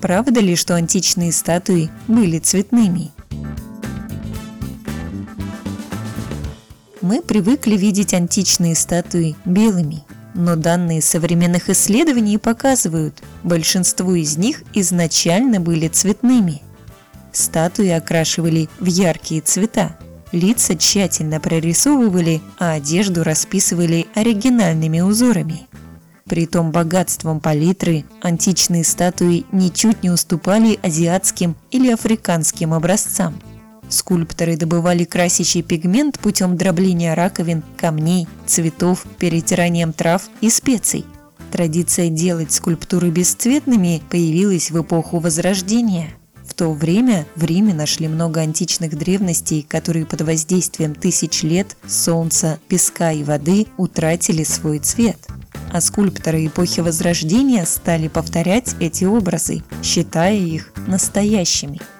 Правда ли, что античные статуи были цветными? Мы привыкли видеть античные статуи белыми, но данные современных исследований показывают, большинство из них изначально были цветными. Статуи окрашивали в яркие цвета, лица тщательно прорисовывали, а одежду расписывали оригинальными узорами. Притом богатством палитры античные статуи ничуть не уступали азиатским или африканским образцам. Скульпторы добывали красящий пигмент путем дробления раковин, камней, цветов, перетиранием трав и специй. Традиция делать скульптуры бесцветными появилась в эпоху Возрождения. В то время в Риме нашли много античных древностей, которые под воздействием тысяч лет солнца, песка и воды утратили свой цвет – а скульпторы эпохи Возрождения стали повторять эти образы, считая их настоящими –